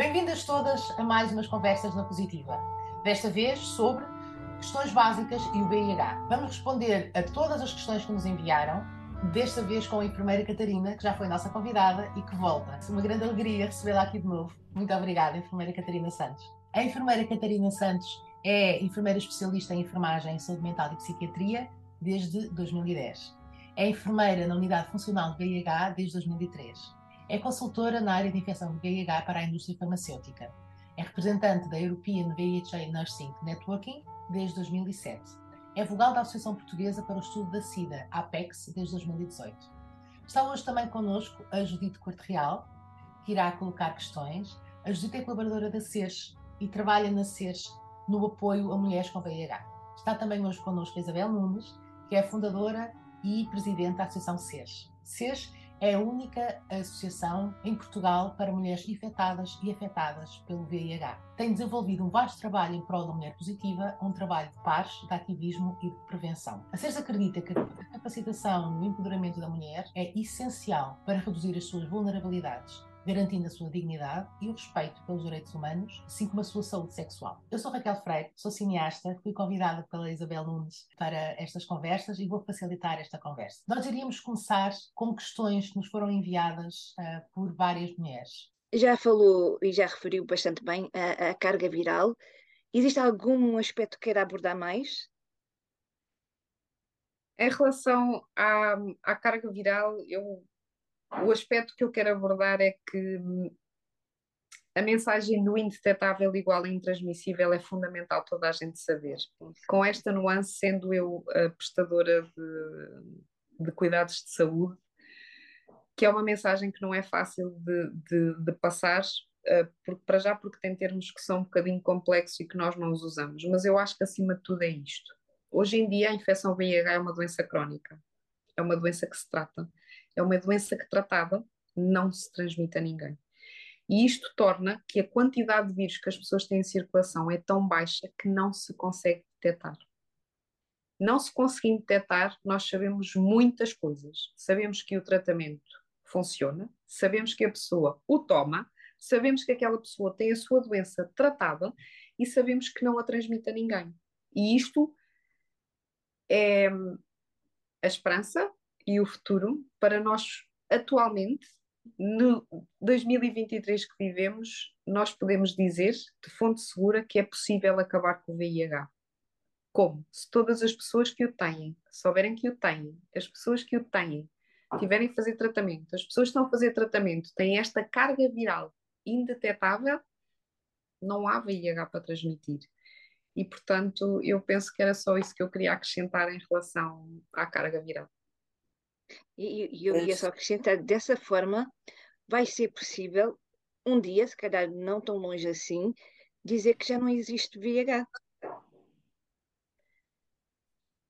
Bem-vindas todas a mais umas conversas na Positiva. Desta vez sobre questões básicas e o BIH. Vamos responder a todas as questões que nos enviaram, desta vez com a enfermeira Catarina, que já foi nossa convidada e que volta. É uma grande alegria recebê-la aqui de novo. Muito obrigada, enfermeira Catarina Santos. A enfermeira Catarina Santos é enfermeira especialista em enfermagem, saúde mental e psiquiatria desde 2010. É enfermeira na unidade funcional de BIH desde 2003 é consultora na área de infecção VIH para a indústria farmacêutica. É representante da European VIH Nursing Networking desde 2007. É vogal da Associação Portuguesa para o Estudo da SIDA, APEX, desde 2018. Está hoje também connosco a Judite Corte Real, que irá colocar questões. A Judite é colaboradora da SES e trabalha na SES no apoio a mulheres com VIH. Está também hoje connosco a Isabel Nunes, que é fundadora e presidente da Associação SES. SES é a única associação em Portugal para mulheres infectadas e afetadas pelo VIH. Tem desenvolvido um vasto trabalho em prol da mulher positiva, um trabalho de pares, de ativismo e de prevenção. A CERS acredita que a capacitação no empoderamento da mulher é essencial para reduzir as suas vulnerabilidades garantindo a sua dignidade e o respeito pelos direitos humanos, assim como a sua saúde sexual. Eu sou Raquel Freire, sou cineasta, fui convidada pela Isabel Nunes para estas conversas e vou facilitar esta conversa. Nós iríamos começar com questões que nos foram enviadas uh, por várias mulheres. Já falou e já referiu bastante bem a, a carga viral. Existe algum aspecto que queira abordar mais? Em relação à, à carga viral, eu o aspecto que eu quero abordar é que hum, a mensagem do indetetável igual a intransmissível é fundamental toda a gente saber. Com esta nuance, sendo eu a prestadora de, de cuidados de saúde, que é uma mensagem que não é fácil de, de, de passar, uh, porque, para já porque tem termos que são um bocadinho complexos e que nós não os usamos, mas eu acho que acima de tudo é isto. Hoje em dia a infecção VIH é uma doença crónica, é uma doença que se trata é uma doença que tratada não se transmite a ninguém. E isto torna que a quantidade de vírus que as pessoas têm em circulação é tão baixa que não se consegue detectar. Não se conseguindo detectar, nós sabemos muitas coisas. Sabemos que o tratamento funciona, sabemos que a pessoa o toma, sabemos que aquela pessoa tem a sua doença tratada e sabemos que não a transmite a ninguém. E isto é a esperança e o futuro para nós atualmente, no 2023 que vivemos, nós podemos dizer de fonte segura que é possível acabar com o VIH. Como? Se todas as pessoas que o têm souberem que o têm, as pessoas que o têm tiverem a fazer tratamento, as pessoas que estão a fazer tratamento têm esta carga viral indetetável, não há VIH para transmitir. E, portanto, eu penso que era só isso que eu queria acrescentar em relação à carga viral. E, e eu ia só acrescentar, dessa forma, vai ser possível, um dia, se calhar não tão longe assim, dizer que já não existe VIH.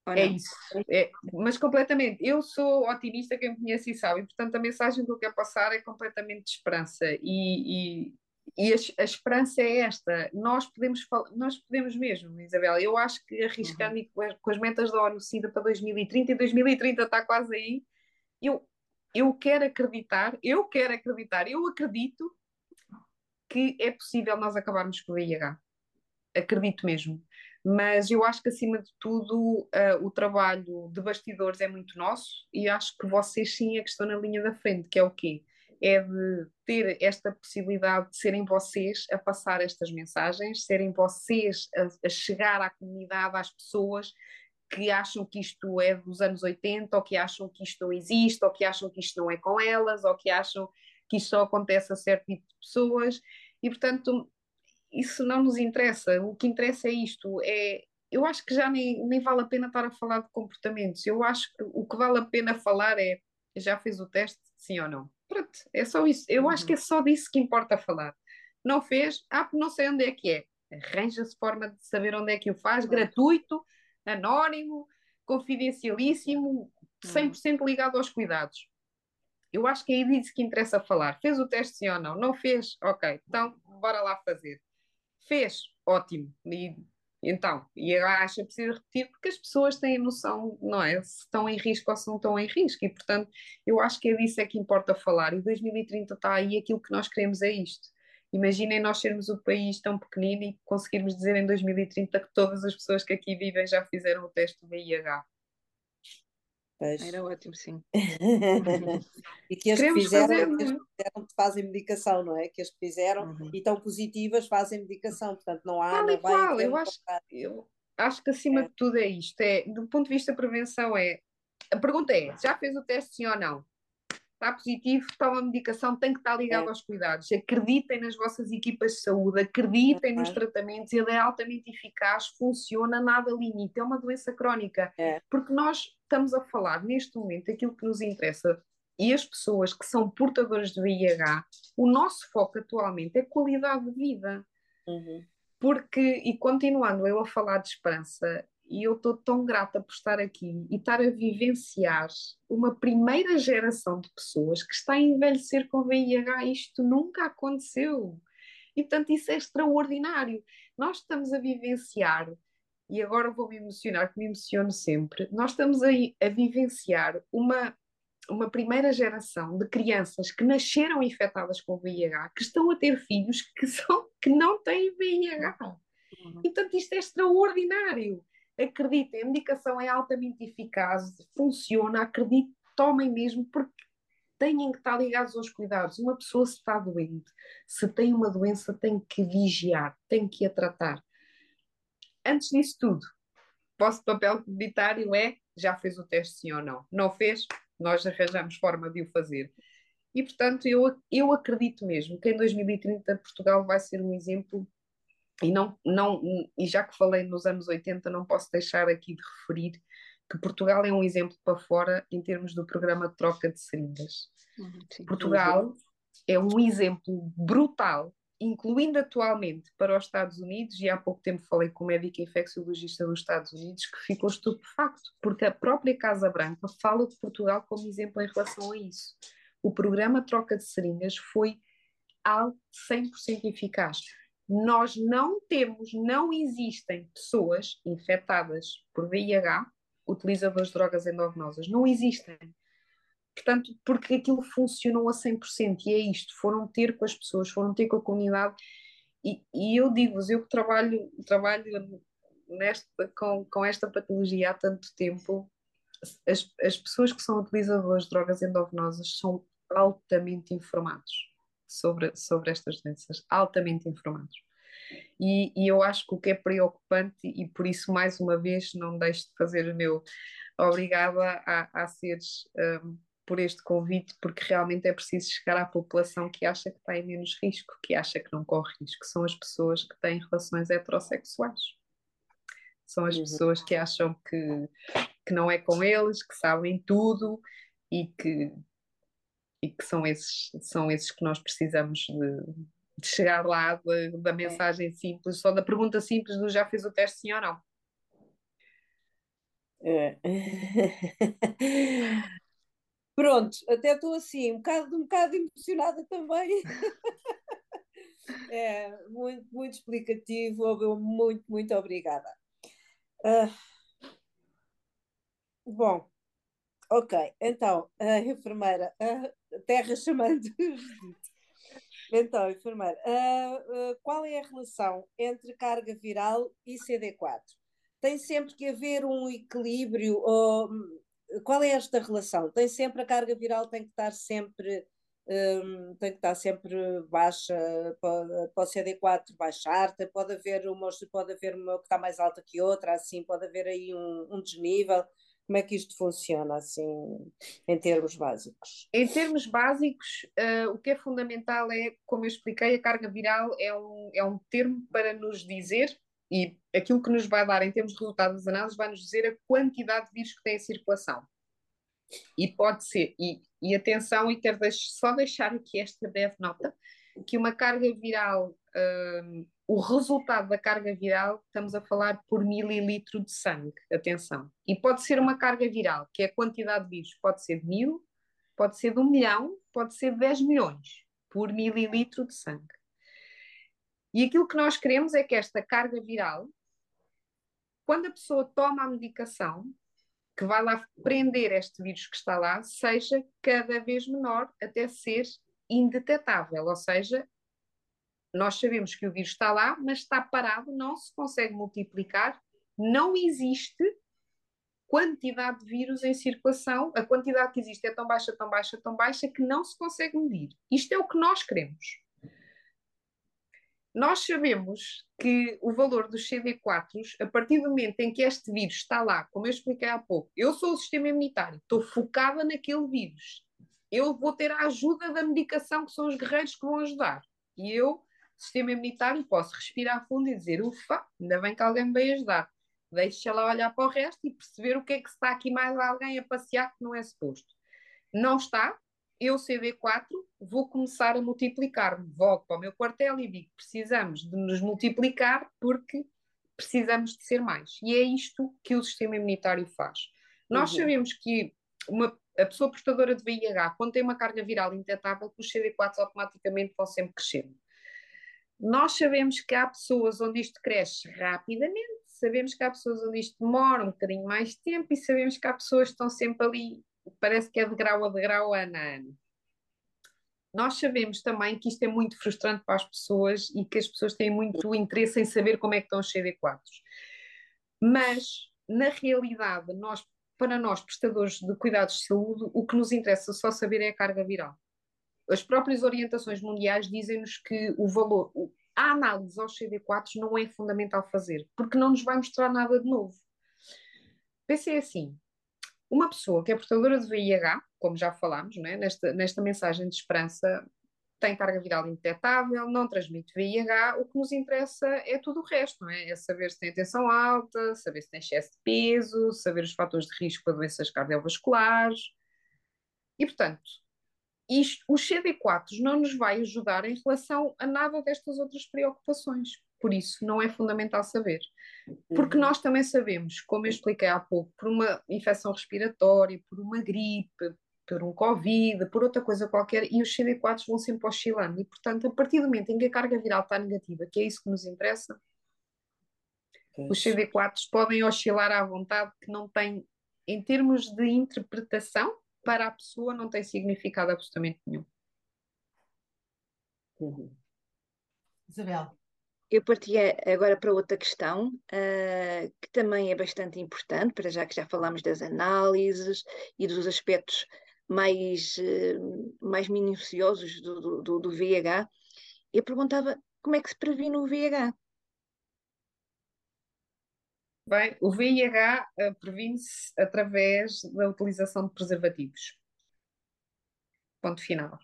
É isso, é, mas completamente. Eu sou otimista, quem me conhece e sabe, e portanto a mensagem que eu quero passar é completamente de esperança. E, e, e a, a, esperança é esta: nós podemos, nós podemos mesmo, Isabel. Eu acho que arriscando uhum. com, as, com as metas da ONU SIDA para 2030, e 2030 está quase aí, eu, eu quero acreditar, eu quero acreditar, eu acredito que é possível nós acabarmos com o VIH. Acredito mesmo. Mas eu acho que, acima de tudo, uh, o trabalho de bastidores é muito nosso e acho que vocês sim é que estão na linha da frente, que é o quê? É de ter esta possibilidade de serem vocês a passar estas mensagens, serem vocês a, a chegar à comunidade, às pessoas, que acham que isto é dos anos 80, ou que acham que isto não existe, ou que acham que isto não é com elas, ou que acham que isto só acontece a certo tipo de pessoas, e portanto isso não nos interessa, o que interessa é isto, é, eu acho que já nem, nem vale a pena estar a falar de comportamentos, eu acho que o que vale a pena falar é, já fez o teste, sim ou não? Pronto, é só isso, eu uhum. acho que é só disso que importa falar. Não fez? Ah, não sei onde é que é. Arranja-se forma de saber onde é que o faz, gratuito, anónimo, confidencialíssimo, 100% ligado aos cuidados. Eu acho que é disso que interessa falar. Fez o teste sim ou não? Não fez? Ok, então bora lá fazer. Fez? Ótimo. E então, e eu acho que é preciso repetir porque as pessoas têm noção, não é? Se estão em risco ou se não estão em risco. E, portanto, eu acho que é disso é que importa falar. E 2030 está aí, aquilo que nós queremos é isto. Imaginem nós sermos um país tão pequenino e conseguirmos dizer em 2030 que todas as pessoas que aqui vivem já fizeram o teste do VIH. Pois. Era ótimo, sim. e que as que fizeram, que as fizeram fazem medicação, não é? Que as que fizeram uhum. e estão positivas fazem medicação, portanto não há. Não, qual, eu acho, eu acho que acima é. de tudo é isto. É, do ponto de vista da prevenção, é a pergunta é: já fez o teste sim ou não? está positivo, toma medicação, tem que estar ligado é. aos cuidados. Acreditem nas vossas equipas de saúde, acreditem nos tratamentos, ele é altamente eficaz, funciona, nada limite, é uma doença crónica. É. Porque nós estamos a falar neste momento aquilo que nos interessa e as pessoas que são portadoras de VIH, o nosso foco atualmente é qualidade de vida. Uhum. Porque, e continuando eu a falar de esperança, e eu estou tão grata por estar aqui e estar a vivenciar uma primeira geração de pessoas que está a envelhecer com VIH. Isto nunca aconteceu. E, portanto, isso é extraordinário. Nós estamos a vivenciar, e agora vou me emocionar, que me emociono sempre, nós estamos a, a vivenciar uma, uma primeira geração de crianças que nasceram infectadas com VIH, que estão a ter filhos que, são, que não têm VIH. Uhum. E, portanto, isto é extraordinário acreditem, a medicação é altamente eficaz, funciona, acreditem, tomem mesmo, porque têm que estar ligados aos cuidados. Uma pessoa se está doente, se tem uma doença, tem que vigiar, tem que a tratar. Antes disso tudo, vosso papel comunitário é já fez o teste sim ou não. Não fez? Nós arranjamos forma de o fazer. E, portanto, eu, eu acredito mesmo que em 2030 Portugal vai ser um exemplo e, não, não, e já que falei nos anos 80, não posso deixar aqui de referir que Portugal é um exemplo para fora em termos do programa de troca de seringas. Uhum, Portugal é um exemplo brutal, incluindo atualmente para os Estados Unidos, e há pouco tempo falei com o médico infecciologista dos Estados Unidos que ficou estupefacto, porque a própria Casa Branca fala de Portugal como exemplo em relação a isso. O programa troca de seringas foi algo 100% eficaz nós não temos, não existem pessoas infectadas por VIH, utilizadores de drogas endovenosas, não existem. Portanto, porque aquilo funcionou a 100% e é isto, foram ter com as pessoas, foram ter com a comunidade e, e eu digo-vos, eu que trabalho, trabalho nesta, com, com esta patologia há tanto tempo, as, as pessoas que são utilizadores de drogas endovenosas são altamente informados sobre, sobre estas doenças, altamente informados. E, e, eu acho que o que é preocupante, e por isso, mais uma vez, não deixo de fazer o meu obrigada a, a seres um, por este convite, porque realmente é preciso chegar à população que acha que está em menos risco, que acha que não corre risco, são as pessoas que têm relações heterossexuais. São as uhum. pessoas que acham que, que não é com eles, que sabem tudo e que, e que são esses, são esses que nós precisamos de, de chegar lá de, da mensagem simples, só da pergunta simples do já fez o teste sim ou não. É. Pronto, até estou assim, um bocado, um bocado emocionada também. é, muito, muito explicativo, muito, muito obrigada. Uh, bom, ok, então, a enfermeira, a terra chamando Então, enfermeira, uh, uh, qual é a relação entre carga viral e CD4? Tem sempre que haver um equilíbrio? Ou, qual é esta relação? Tem sempre a carga viral tem que estar sempre um, tem que estar sempre baixa para, para o CD4 baixar, pode haver uma pode haver uma que está mais alta que outra, assim pode haver aí um, um desnível. Como é que isto funciona, assim, em termos básicos? Em termos básicos, uh, o que é fundamental é, como eu expliquei, a carga viral é um, é um termo para nos dizer, e aquilo que nos vai dar em termos de resultados das análises, vai nos dizer a quantidade de vírus que tem em circulação. E pode ser, e, e atenção, e quero só deixar aqui esta breve nota, que uma carga viral uh, o resultado da carga viral, estamos a falar por mililitro de sangue, atenção. E pode ser uma carga viral, que é a quantidade de vírus, pode ser de mil, pode ser de um milhão, pode ser de 10 milhões por mililitro de sangue. E aquilo que nós queremos é que esta carga viral, quando a pessoa toma a medicação, que vai lá prender este vírus que está lá, seja cada vez menor até ser indetetável, ou seja, Nós sabemos que o vírus está lá, mas está parado, não se consegue multiplicar, não existe quantidade de vírus em circulação, a quantidade que existe é tão baixa, tão baixa, tão baixa que não se consegue medir. Isto é o que nós queremos. Nós sabemos que o valor dos CD4, a partir do momento em que este vírus está lá, como eu expliquei há pouco, eu sou o sistema imunitário, estou focada naquele vírus. Eu vou ter a ajuda da medicação, que são os guerreiros que vão ajudar. E eu, sistema imunitário, posso respirar fundo e dizer: ufa, ainda bem que alguém me veio ajudar. Deixa lá olhar para o resto e perceber o que é que está aqui mais alguém a passear que não é suposto. Não está, eu, CD4, vou começar a multiplicar-me. Volto para o meu quartel e digo: precisamos de nos multiplicar porque precisamos de ser mais. E é isto que o sistema imunitário faz. Nós uhum. sabemos que uma, a pessoa portadora de VIH, quando tem uma carga viral indetetável, os CD4 automaticamente vão sempre crescendo. Nós sabemos que há pessoas onde isto cresce rapidamente, sabemos que há pessoas onde isto demora um bocadinho mais tempo e sabemos que há pessoas que estão sempre ali parece que é de grau a degrau, ano a ano. Nós sabemos também que isto é muito frustrante para as pessoas e que as pessoas têm muito interesse em saber como é que estão os CD4. Mas, na realidade, nós, para nós, prestadores de cuidados de saúde, o que nos interessa só saber é a carga viral. As próprias orientações mundiais dizem-nos que o valor, a análise aos CD4 não é fundamental fazer, porque não nos vai mostrar nada de novo. Pensei assim, uma pessoa que é portadora de VIH, como já falámos né, nesta, nesta mensagem de esperança, tem carga viral indetetável, não transmite VIH, o que nos interessa é tudo o resto, não é? É saber se tem tensão alta, saber se tem excesso de peso, saber os fatores de risco para doenças cardiovasculares. E, portanto, isto, os CD4 não nos vai ajudar em relação a nada destas outras preocupações. Por isso, não é fundamental saber. Porque uhum. nós também sabemos, como eu expliquei há pouco, por uma infecção respiratória, por uma gripe, por um Covid, por outra coisa qualquer, e os CD4 vão sempre oscilando. E, portanto, a partir do momento em que a carga viral está negativa, que é isso que nos interessa, é os CD4 podem oscilar à vontade, que não tem, em termos de interpretação, para a pessoa não tem significado absolutamente nenhum. Uhum. Isabel. Eu partia agora para outra questão, uh, que também é bastante importante, para já que já falámos das análises e dos aspectos mais, uh, mais minuciosos do, do, do, VIH. Eu perguntava como é que se previne o VIH? Bem, o VIH uh, eh, previne-se através da utilização de preservativos. Ponto final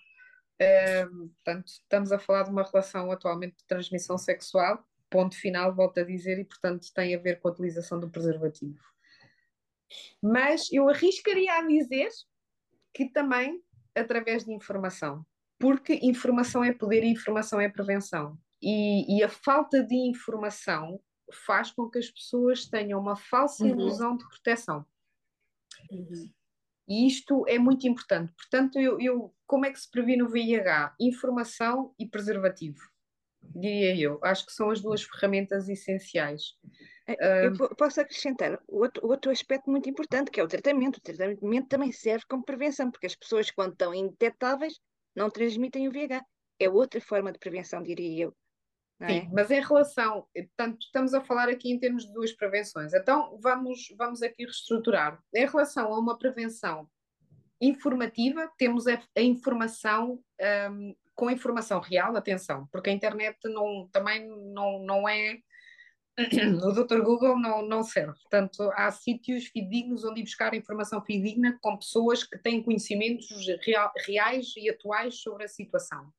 portanto, estamos a falar de uma relação atualmente de transmissão sexual, ponto final, volto a dizer, e portanto tem a ver com a utilização do preservativo. Mas eu arriscaria a dizer que também através de informação, porque informação é poder e informação é prevenção. E, e a falta de informação faz com que as pessoas tenham uma falsa uhum. ilusão de proteção. Uhum. E isto é muito importante. Portanto, eu, eu, como é que se previne o VIH? Informação e preservativo, diria eu. Acho que são as duas ferramentas essenciais. É, eu posso acrescentar outro, outro aspecto muito importante, que é o tratamento. O tratamento também serve como prevenção, porque as pessoas, quando estão indetetáveis, não transmitem o VIH. É outra forma de prevenção, diria eu. Sim, é? mas em relação, portanto, estamos a falar aqui em termos de duas prevenções. Então, vamos, vamos aqui reestruturar. Em relação a uma prevenção informativa, temos a, a informação um, com informação real, atenção, porque a internet não, também não, não é. O Dr. Google não, não serve. Portanto, há sítios fidedignos onde ir buscar informação fidedigna com pessoas que têm conhecimentos real, reais e atuais sobre a situação.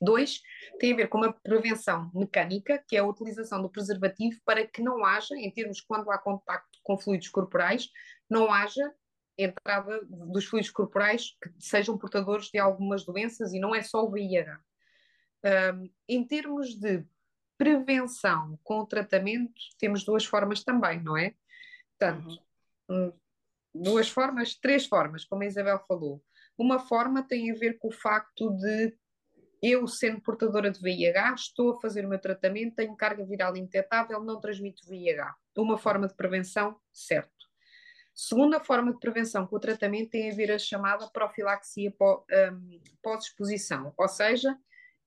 Dois, tem a ver com uma prevenção mecânica, que é a utilização do preservativo para que não haja, em termos quando há contacto com fluidos corporais, não haja entrada dos fluidos corporais que sejam portadores de algumas doenças e não é só o VIH. Um, em termos de prevenção com o tratamento, temos duas formas também, não é? Portanto, uhum. duas formas, três formas, como a Isabel falou. Uma forma tem a ver com o facto de eu, sendo portadora de VIH, estou a fazer o meu tratamento, tenho carga viral indetetável, não transmito VIH. Uma forma de prevenção, certo. Segunda forma de prevenção com o tratamento tem a ver a chamada profilaxia hum, pós-exposição, ou seja,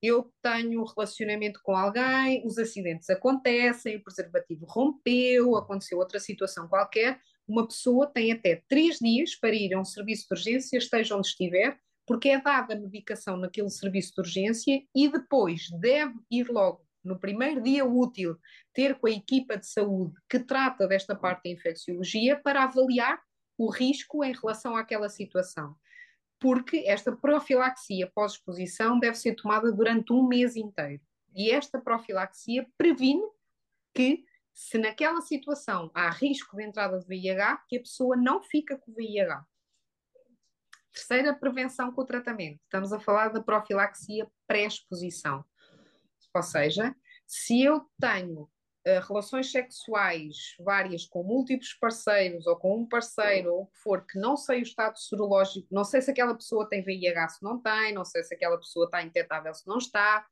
eu tenho um relacionamento com alguém, os acidentes acontecem, o preservativo rompeu, aconteceu outra situação qualquer, uma pessoa tem até três dias para ir a um serviço de urgência, esteja onde estiver, porque é dada a medicação naquele serviço de urgência e depois deve ir logo, no primeiro dia útil, ter com a equipa de saúde que trata desta parte da infecciologia para avaliar o risco em relação àquela situação. Porque esta profilaxia pós-exposição deve ser tomada durante um mês inteiro. E esta profilaxia previne que, se naquela situação há risco de entrada de VIH, que a pessoa não fica com VIH. Terceira prevenção com o tratamento. Estamos a falar da profilaxia pré-exposição. Ou seja, se eu tenho uh, relações sexuais várias com múltiplos parceiros ou com um parceiro ou o que for, que não sei o estado sorológico, não sei se aquela pessoa tem VIH se não tem, não sei se aquela pessoa está injetável se não está,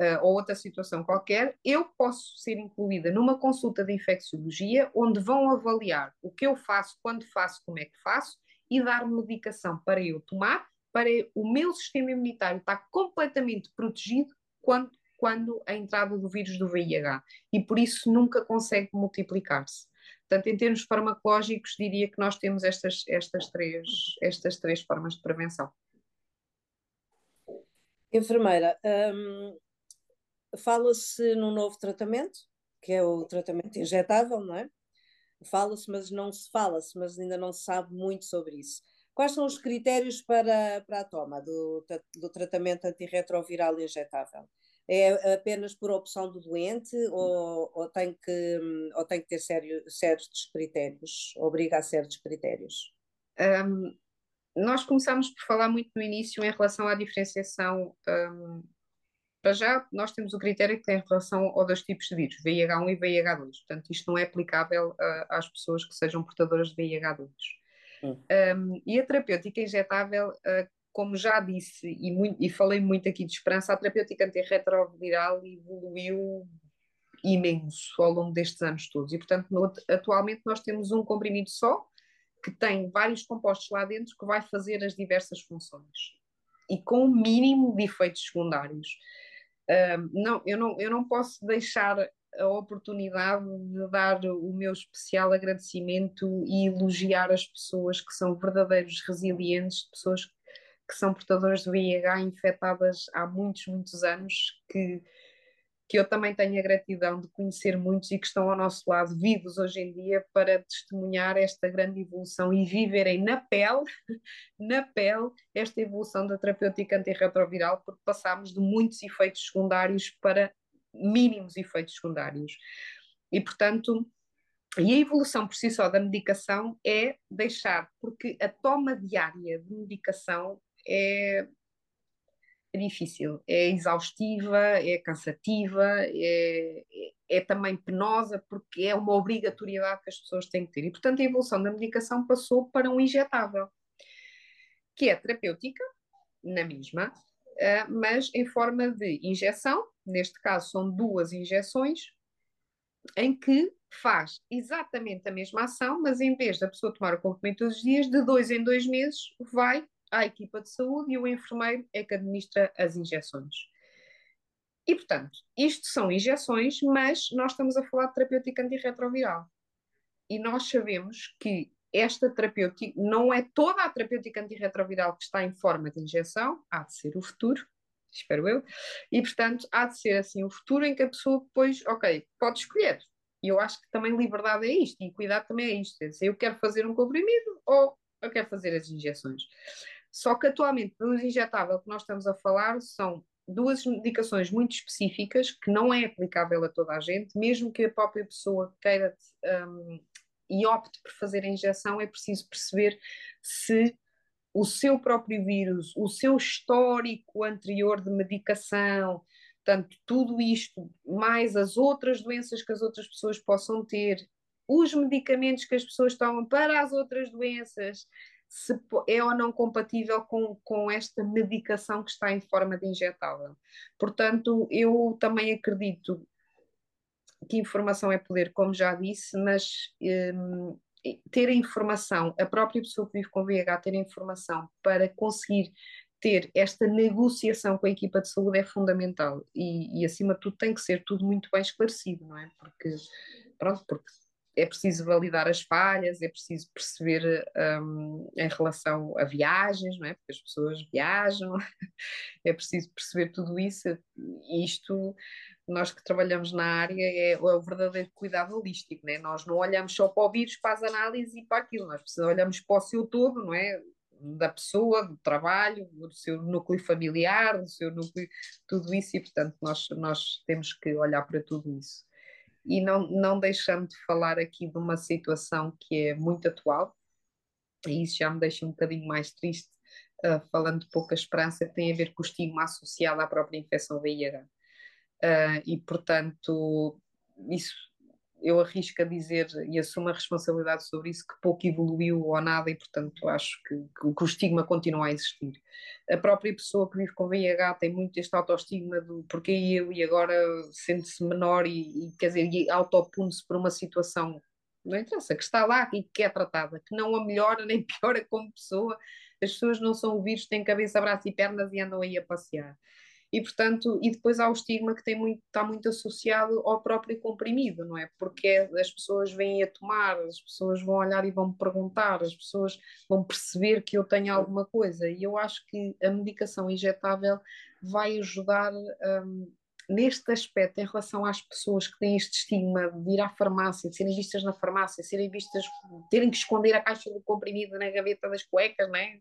uh, ou outra situação qualquer, eu posso ser incluída numa consulta de infecciologia onde vão avaliar o que eu faço, quando faço, como é que faço e dar medicação para eu tomar, para o meu sistema imunitário estar completamente protegido quando, quando a entrada do vírus do VIH. E por isso nunca consegue multiplicar-se. Portanto, em termos farmacológicos, diria que nós temos estas, estas, três, estas três formas de prevenção. Enfermeira, hum, fala-se num novo tratamento, que é o tratamento injetável, não é? Fala-se, mas não se fala-se, mas ainda não se sabe muito sobre isso. Quais são os critérios para, para a toma do, do tratamento antirretroviral injetável? É apenas por opção do doente ou, ou, tem, que, ou tem que ter sério, certos critérios? Obriga a certos critérios? Um, nós começámos por falar muito no início em relação à diferenciação um, para já, nós temos o critério que tem em relação aos dois tipos de vírus, VIH1 e VIH2. Portanto, isto não é aplicável uh, às pessoas que sejam portadoras de VIH2. Hum. Um, e a terapêutica injetável, uh, como já disse e, muito, e, falei muito aqui de esperança, a terapêutica antirretroviral evoluiu imenso ao longo destes anos todos. E, portanto, no, atualmente nós temos um comprimido só, que tem vários compostos lá dentro, que vai fazer as diversas funções. E com o mínimo de efeitos secundários não, eu, não, eu não posso deixar a oportunidade de dar o meu especial agradecimento e elogiar as pessoas que são verdadeiros resilientes, pessoas que são portadoras de VIH infectadas há muitos, muitos anos, que que eu também tenho a gratidão de conhecer muitos e que estão ao nosso lado, vivos hoje em dia, para testemunhar esta grande evolução e viverem na pele, na pele, esta evolução da terapêutica antirretroviral, porque passámos de muitos efeitos secundários para mínimos efeitos secundários. E, portanto, e a evolução por si só da medicação é deixar, porque a toma diária de medicação é é difícil, é exaustiva, é cansativa, é, é, é, também penosa, porque é uma obrigatoriedade que as pessoas têm que ter. E, portanto, a evolução da medicação passou para um injetável, que é terapêutica, na mesma, uh, mas em forma de injeção, neste caso são duas injeções, em que faz exatamente a mesma ação, mas em vez da pessoa tomar o comprimido todos os dias, de dois em dois meses, vai à equipa de saúde e o enfermeiro é que administra as injeções. E, portanto, isto são injeções, mas nós estamos a falar de terapêutica antirretroviral. E nós sabemos que esta terapêutica não é toda a terapêutica antirretroviral que está em forma de injeção, há de ser o futuro, espero eu, e portanto há de ser assim o futuro em que a pessoa depois, ok, pode escolher. E eu acho que também liberdade é isto, e cuidado também é isto. É dizer, eu quero fazer um comprimido ou eu quero fazer as injeções. Só que atualmente, no injetável que nós estamos a falar, são duas medicações muito específicas que não é aplicável a toda a gente, mesmo que a própria pessoa queira um, e opte por fazer a injeção, é preciso perceber se o seu próprio vírus, o seu histórico anterior de medicação, portanto, tudo isto, mais as outras doenças que as outras pessoas possam ter, os medicamentos que as pessoas tomam para as outras doenças, se é ou não compatível com, com esta medicação que está em forma de injetável. Portanto, eu também acredito que informação é poder, como já disse, mas um, ter a informação, a própria pessoa que vive com VIH ter a informação para conseguir ter esta negociação com a equipa de saúde é fundamental e, e, acima de tudo tem que ser tudo muito bem esclarecido, não é? Porque, pronto, porque é preciso validar as falhas, é preciso perceber um, em relação a viagens, não é? Porque as pessoas viajam, é preciso perceber tudo isso. Isto, nós que trabalhamos na área, é, é o verdadeiro cuidado holístico, não é? Nós não olhamos só para o vírus, para as análises e para aquilo, nós olhamos para o seu todo, não é? Da pessoa, do trabalho, do seu núcleo familiar, do seu núcleo, tudo isso, e portanto nós, nós temos que olhar para tudo isso e não, não deixando de falar aqui de uma situação que é muito atual, e isso já me deixa um bocadinho mais triste, uh, falando de pouca esperança, que tem a ver com o estigma associado à própria infecção VIH. Uh, ah, e, portanto, isso eu arrisco a dizer e assumo a responsabilidade sobre isso, que pouco evoluiu ou nada, e portanto acho que, que, que, o estigma continua a existir. A própria pessoa que vive com VIH tem muito este autoestigma do porquê eu e agora sente-se menor e, e, quer dizer, e autopune-se por uma situação, não interessa, que está lá e que é tratada, que não a melhora nem piora como pessoa. As pessoas não são o vírus, têm cabeça, braço e pernas e andam aí a passear e portanto, e depois há o estigma que tem muito, está muito associado ao próprio comprimido, não é? Porque as pessoas vêm a tomar, as pessoas vão olhar e vão perguntar, as pessoas vão perceber que eu tenho alguma coisa, e eu acho que a medicação injetável vai ajudar um, neste aspecto, em relação às pessoas que têm este estigma de ir à farmácia, de serem vistas na farmácia, serem vistas, terem que esconder a caixa de comprimido na gaveta das cuecas, né?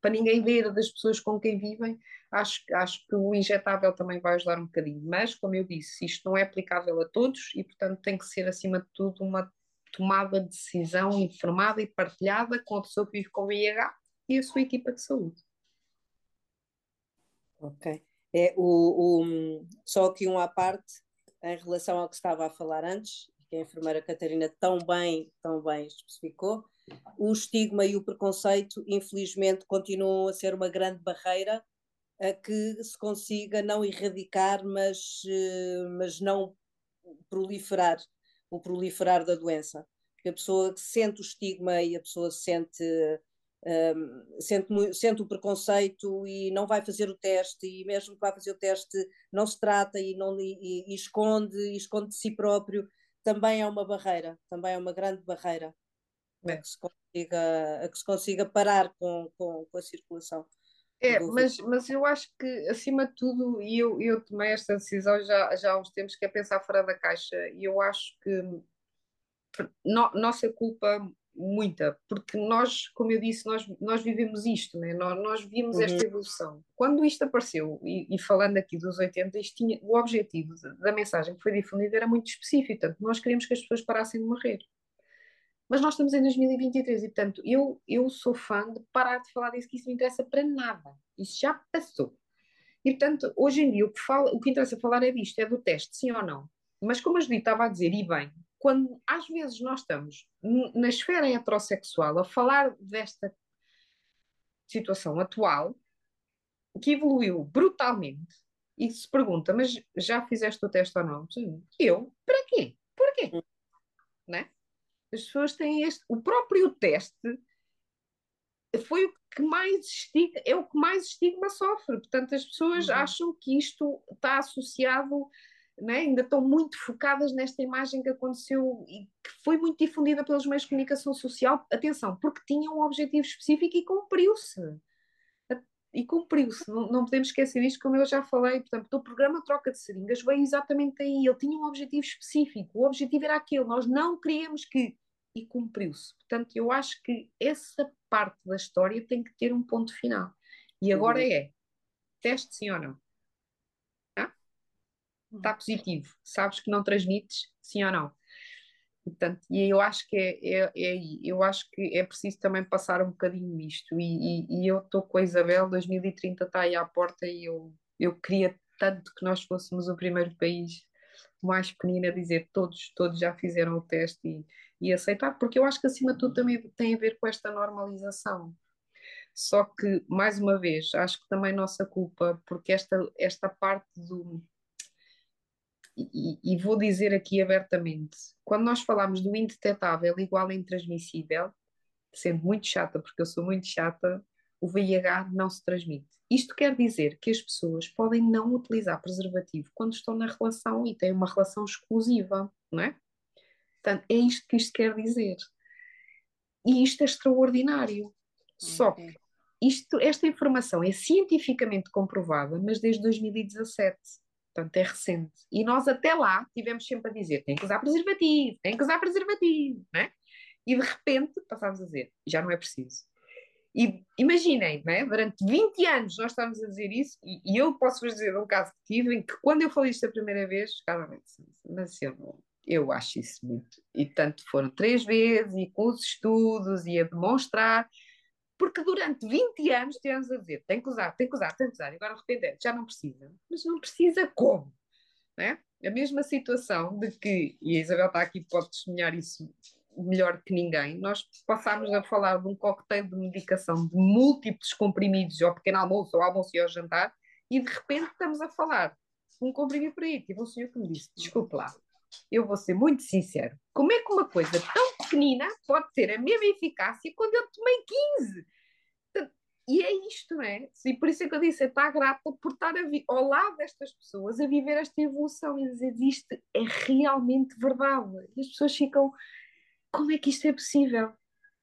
para ninguém ver das pessoas com quem vivem, acho, acho que o injetável também vai ajudar um bocadinho. Mas, como eu disse, isto não é aplicável a todos e, portanto, tem que ser, acima de tudo, uma tomada de decisão informada e partilhada com a pessoa que vive com VIH e a sua equipa de saúde. Ok. É, o, o, só aqui um à parte, em relação ao que estava a falar antes, que a enfermeira Catarina tão bem, tão bem especificou, o estigma e o preconceito, infelizmente, continuam a ser uma grande barreira a que se consiga não erradicar, mas, eh, mas não proliferar, o proliferar da doença. Porque a pessoa sente o estigma e a pessoa sente um, sente, sente o preconceito e não vai fazer o teste, e mesmo que vá fazer o teste, não se trata e, não, e, e esconde, e esconde de si próprio, também é uma barreira, também é uma grande barreira é. a, que se consiga, a que se consiga parar com, com, com a circulação. É, mas, mas eu acho que, acima de tudo, e eu, eu tomei esta decisão já, já há uns tempos, que é pensar fora da caixa, e eu acho que no, nossa culpa muita, porque nós, como eu disse, nós, nós vivemos isto, né? nós, nós vimos uhum. esta evolução. Quando isto apareceu, e, e, falando aqui dos 80, isto tinha, o objetivo da mensagem que foi difundida era muito específico, portanto, nós queríamos que as pessoas parassem de morrer. Mas nós estamos em 2023 e, portanto, eu, eu sou fã de parar de falar disso, que isso não interessa para nada. Isso já passou. E, portanto, hoje em dia, o que, fala, o que interessa falar é disto, é do teste, sim ou não. Mas, como a Judith estava a dizer, e bem, quando às vezes nós estamos na esfera heterossexual a falar desta situação atual, que evoluiu brutalmente, e se pergunta, mas já fizeste o teste ou não? Eu? Para quê? Porquê? Hum. Né? As pessoas têm este. O próprio teste foi o que mais estigma, é o que mais estigma sofre. Portanto, as pessoas uhum. acham que isto está associado né? ainda estão muito focadas nesta imagem que aconteceu e que foi muito difundida pelos meios de comunicação social, atenção, porque tinha um objetivo específico e cumpriu-se. E cumpriu-se, não, não, podemos esquecer isto, como eu já falei, portanto, o programa Troca de Seringas veio exatamente aí, ele tinha um objetivo específico, o objetivo era aquele, nós não queríamos que, e cumpriu-se. Portanto, eu acho que essa parte da história tem que ter um ponto final. E agora uhum. é, teste sim ou não está positivo, sabes que não transmites, sim ou não. Portanto, e eu acho que é, é, é, eu acho que é preciso também passar um bocadinho isto. E, e, e eu estou com a Isabel, 2030 está aí à porta e eu, eu queria tanto que nós fôssemos o primeiro país mais pequenino a dizer todos, todos já fizeram o teste e, e aceitar, porque eu acho que acima de tudo também tem a ver com esta normalização. Só que, mais uma vez, acho que também nossa culpa, porque esta, esta parte do, e, e, vou dizer aqui abertamente: quando nós falamos do indetetável igual a intransmissível, sendo muito chata, porque eu sou muito chata, o VIH não se transmite. Isto quer dizer que as pessoas podem não utilizar preservativo quando estão na relação e têm uma relação exclusiva, não é? Portanto, é isto que isto quer dizer. E isto é extraordinário. Só que isto, esta informação é cientificamente comprovada, mas desde 2017. Portanto, é recente. E nós até lá tivemos sempre a dizer: tem que usar preservativo, tem que usar preservativo, né? E de repente passámos a dizer: já não é preciso. E imaginem, né? durante 20 anos nós estávamos a dizer isso, e, e eu posso-vos dizer um caso que tive em que, quando eu falei isto a primeira vez, claramente, mas eu, não, eu acho isso muito. E tanto foram três vezes, e com os estudos, e a demonstrar, porque durante 20 anos tivemos a dizer: tem que usar, tem que usar, tem que usar, e agora de repente já não precisa. Mas não precisa como? Né? A mesma situação de que, e a Isabel está aqui, pode testemunhar isso melhor que ninguém, nós passámos a falar de um coquetel de medicação de múltiplos comprimidos ao pequeno almoço, ao almoço e ao jantar, e de repente estamos a falar um comprimido para aí. Tive um senhor que me disse: desculpe lá, eu vou ser muito sincero, como é que uma coisa tão pequenina pode ter a mesma eficácia quando eu tomei 15? E é isto, não é? E por isso é que eu disse, está grata por estar ao lado destas pessoas a viver esta evolução e dizer isto é realmente verdade. E as pessoas ficam, como é que isto é possível?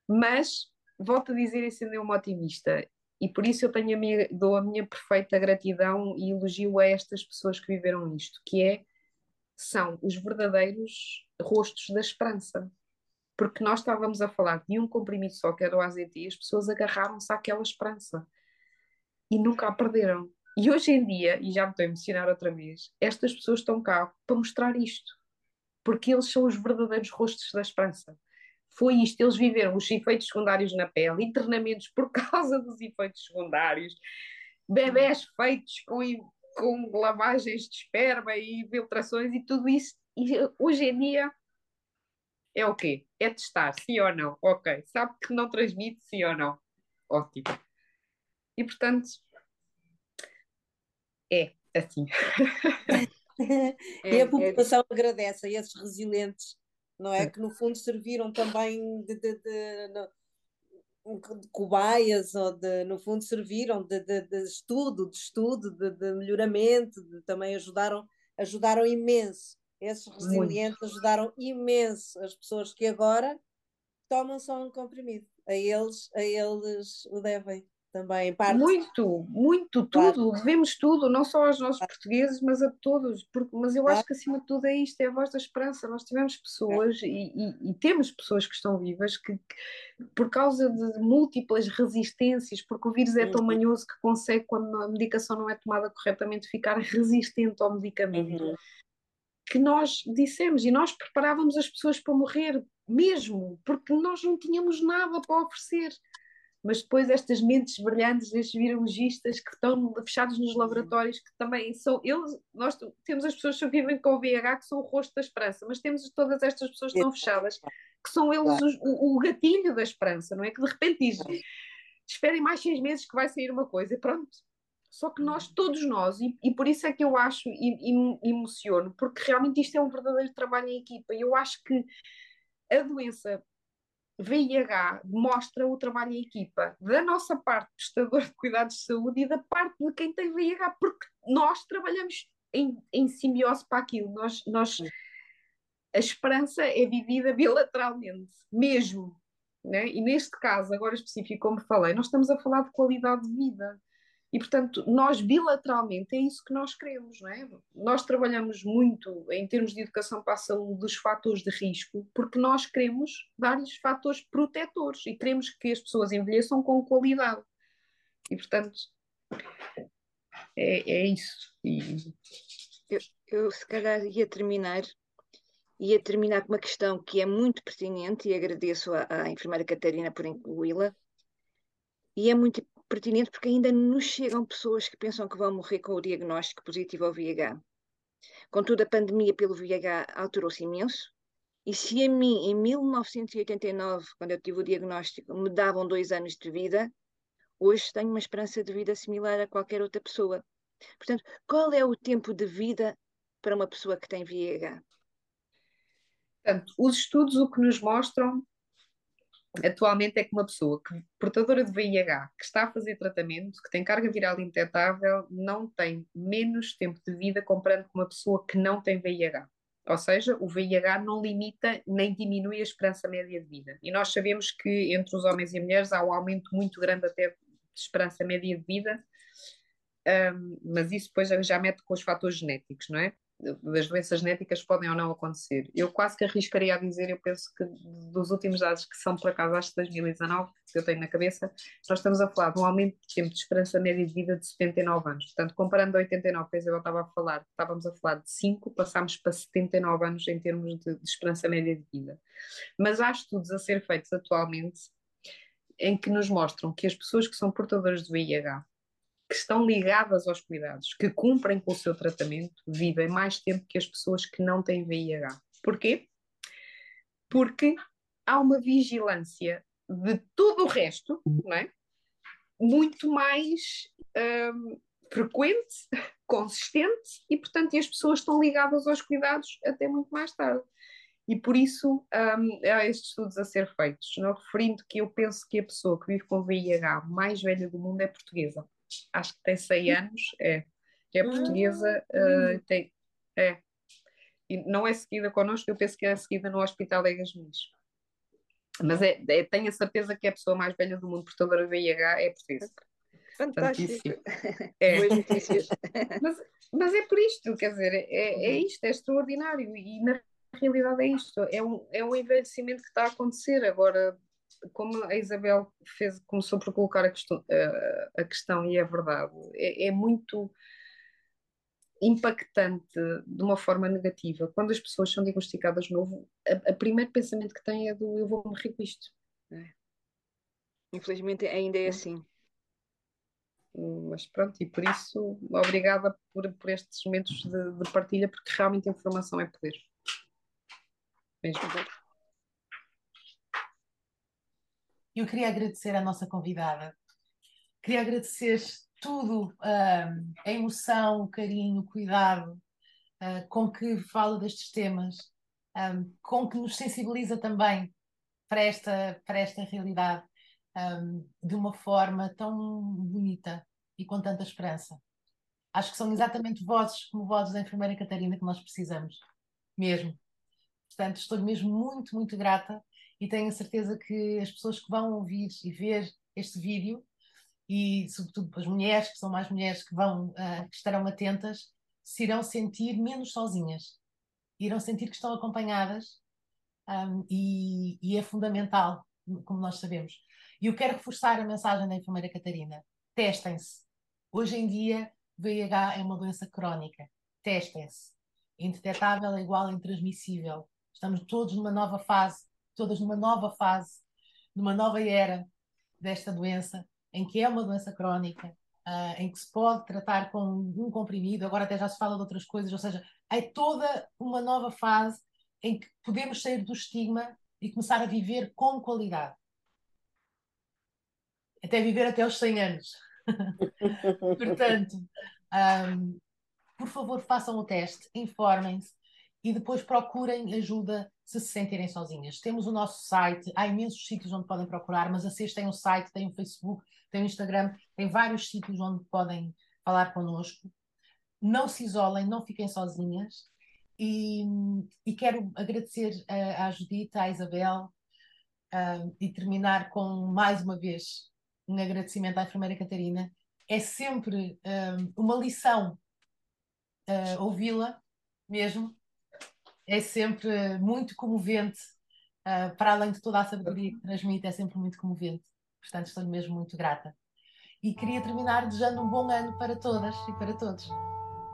Mas, volto a dizer sendo uma otimista, e por isso eu tenho a minha, dou a minha perfeita gratidão e elogio a estas pessoas que viveram isto, que é, são os verdadeiros rostos da esperança. Porque nós estávamos a falar de um comprimido só, que era o AZT, e as pessoas agarraram-se àquela esperança e nunca a perderam. E hoje em dia, e já me estou a emocionar outra vez, estas pessoas estão cá para mostrar isto, porque eles são os verdadeiros rostos da esperança. Foi isto, eles viveram os efeitos secundários na pele, internamentos por causa dos efeitos secundários, bebés feitos com, com lavagens de esperma e infiltrações e tudo isso. E hoje em dia é o quê? É testar, sim ou não? Ok. Sabe que não transmite, sim ou não? Ótimo. E portanto, é assim. e a é, população é... agradece a esses resilientes, não é? Que no fundo serviram também de, de, de cobaias ou de, no fundo serviram de, de, de estudo, de estudo, de, de melhoramento, de, também ajudaram, ajudaram imenso. Esses resilientes Muito. ajudaram imenso as pessoas que agora tomam só um comprimido. A eles, a eles o devem também, parte. Muito, muito, tudo, devemos tudo, não só aos nossos portugueses, mas a todos, porque, mas eu acho que acima de tudo é isto, é a voz da esperança. Nós tivemos pessoas é. e, e, e, temos pessoas que estão vivas que, que, por causa de múltiplas resistências, porque o vírus é tão uhum. manhoso que consegue, quando a medicação não é tomada corretamente, ficar resistente ao medicamento. Uhum que nós dissemos e nós preparávamos as pessoas para morrer mesmo, porque nós não tínhamos nada para oferecer. Mas depois estas mentes brilhantes, estes virologistas que estão fechados nos laboratórios, que também são eles, nós temos as pessoas que vivem com o VIH que são o rosto da esperança, mas temos todas estas pessoas que estão fechadas, que são eles o, o gatilho da esperança, não é? Que de repente dizem, esperem mais seis meses que vai sair uma coisa, e pronto, só que nós, todos nós, e, e por isso é que eu acho e, e emociono, porque realmente isto é um verdadeiro trabalho em equipa. Eu acho que a doença VIH mostra o trabalho em equipa da nossa parte, prestador de cuidados de saúde, e da parte de quem tem VIH, porque nós trabalhamos em, em simbiose para aquilo. Nós, nós, a esperança é vivida bilateralmente, mesmo. Né? E neste caso, agora específico, como falei, nós estamos a falar de qualidade de vida. E, portanto, nós bilateralmente é isso que nós queremos, não é? Nós trabalhamos muito em termos de educação para a saúde dos fatores de risco, porque nós queremos dar-lhes fatores protetores e queremos que as pessoas envelheçam com qualidade. E, portanto, é, é isso. E... Eu, eu, se calhar, ia terminar ia terminar com uma questão que é muito pertinente e agradeço à, à enfermeira Catarina por incluí-la. E é muito pertinente porque ainda nos chegam pessoas que pensam que vão morrer com o diagnóstico positivo ao VIH. Contudo, a pandemia pelo VIH alterou-se imenso. E se a mim, em 1989, quando eu tive o diagnóstico, me davam dois anos de vida, hoje tenho uma esperança de vida similar a qualquer outra pessoa. Portanto, qual é o tempo de vida para uma pessoa que tem VIH? Portanto, os estudos o que nos mostram atualmente é que uma pessoa que, portadora de VIH, que está a fazer tratamento, que tem carga viral indetetável, não tem menos tempo de vida comparando com uma pessoa que não tem VIH. Ou seja, o VIH não limita nem diminui a esperança média de vida. E nós sabemos que entre os homens e mulheres há um aumento muito grande até de esperança média de vida, um, mas isso depois já mete com os fatores genéticos, não é? Das doenças genéticas podem ou não acontecer. Eu quase que arriscaria a dizer, eu penso que dos últimos dados que são por acaso acho de 2019, que eu tenho na cabeça, nós estamos a falar de um aumento de tempo de esperança média de vida de 79 anos. Portanto, comparando a 89 que Isabel estava a falar, estávamos a falar de 5, passámos para 79 anos em termos de, de esperança média de vida. Mas há estudos a ser feitos atualmente em que nos mostram que as pessoas que são portadoras do VIH que estão ligadas aos cuidados, que cumprem com o seu tratamento, vivem mais tempo que as pessoas que não têm VIH. Porquê? Porque há uma vigilância de todo o resto, não é? Muito mais um, frequente, consistente, e portanto as pessoas estão ligadas aos cuidados até muito mais tarde. E por isso um, há estes estudos a ser feitos, não referindo que eu penso que a pessoa que vive com VIH mais velha do mundo é portuguesa acho que tem 100 anos, é, é portuguesa, uh, tem, é, e não é seguida connosco, eu penso que é seguida no Hospital Egas Muniz. Mas é, é, tenho a certeza que é a pessoa mais velha do mundo portadora de VIH é portuguesa. Fantástico. é. Boas notícias. mas, mas é por isto, quer dizer, é, é isto, é extraordinário e na realidade é isto, é um, é um envelhecimento que está a acontecer agora como a Isabel fez, começou por colocar a questão, a, a questão e é verdade, é, é, muito impactante de uma forma negativa. Quando as pessoas são diagnosticadas novo, o primeiro pensamento que têm é do eu vou morrer com isto. É. Infelizmente ainda é assim. Mas pronto, e por isso, obrigada por, por estes momentos de, de partilha, porque realmente a informação é poder. Mesmo. Eu queria agradecer à nossa convidada. Queria agradecer tudo, uh, a emoção, o carinho, o cuidado uh, com que fala destes temas, um, com que nos sensibiliza também para esta, para esta realidade um, de uma forma tão bonita e com tanta esperança. Acho que são exatamente vozes como vozes da enfermeira Catarina que nós precisamos, mesmo. Portanto, estou mesmo muito, muito grata e tenho a certeza que as pessoas que vão ouvir e ver este vídeo e sobretudo as mulheres que são mais mulheres que vão uh, que estarão atentas se irão sentir menos sozinhas. Irão sentir que estão acompanhadas um, e, e, é fundamental como nós sabemos. E eu quero reforçar a mensagem da enfermeira Catarina. Testem-se. Hoje em dia VIH é uma doença crónica. Testem-se. Indetetável é igual a intransmissível. Estamos todos numa nova fase todas numa nova fase, numa nova era desta doença, em que é uma doença crónica, uh, em que se pode tratar com um comprimido, agora até já se fala de outras coisas, ou seja, é toda uma nova fase em que podemos sair do estigma e começar a viver com qualidade. Até viver até aos 100 anos. Portanto, um, por favor, façam o teste, informem-se e depois procurem ajuda se se sentirem sozinhas. Temos o nosso site, há imensos sítios onde podem procurar, mas a CES tem um site, tem um Facebook, tem um Instagram, tem vários sítios onde podem falar connosco. Não se isolem, não fiquem sozinhas. E, e quero agradecer à Judith, à Isabel, uh, e terminar com mais uma vez um agradecimento à enfermeira Catarina. É sempre uh, uma lição uh, ouvi-la mesmo é sempre muito comovente, uh, para além de toda a sabedoria que transmite, é sempre muito comovente. Portanto, estou mesmo muito grata. E queria terminar desejando um bom ano para todas e para todos.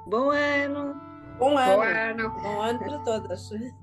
Bom ano! Bom ano! Bom ano, bom ano para todas!